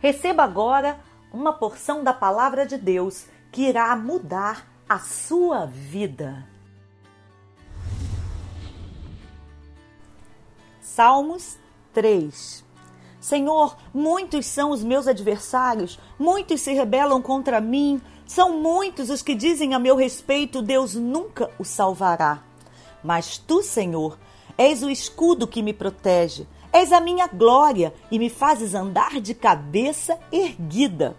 Receba agora uma porção da palavra de Deus que irá mudar a sua vida. Salmos 3 Senhor, muitos são os meus adversários, muitos se rebelam contra mim, são muitos os que dizem a meu respeito: Deus nunca o salvará. Mas tu, Senhor, és o escudo que me protege. És a minha glória e me fazes andar de cabeça erguida.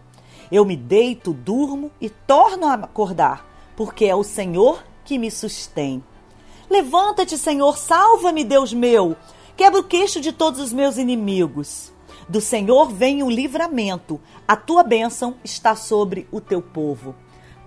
Eu me deito, durmo e torno a acordar, porque é o Senhor que me sustém. Levanta-te, Senhor, salva-me, Deus meu. Quebra o queixo de todos os meus inimigos. Do Senhor vem o livramento, a tua bênção está sobre o teu povo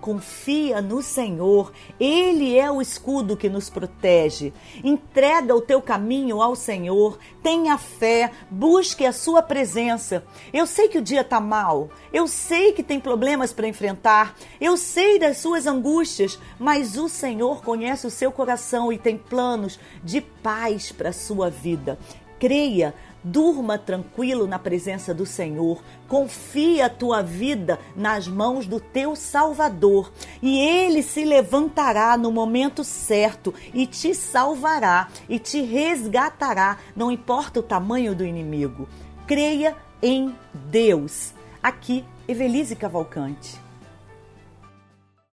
confia no Senhor, Ele é o escudo que nos protege. Entrega o teu caminho ao Senhor, tenha fé, busque a sua presença. Eu sei que o dia está mal, eu sei que tem problemas para enfrentar, eu sei das suas angústias, mas o Senhor conhece o seu coração e tem planos de paz para a sua vida. Creia, Durma tranquilo na presença do Senhor. Confia a tua vida nas mãos do teu Salvador, e ele se levantará no momento certo e te salvará e te resgatará, não importa o tamanho do inimigo. Creia em Deus. Aqui, Evelise Cavalcante.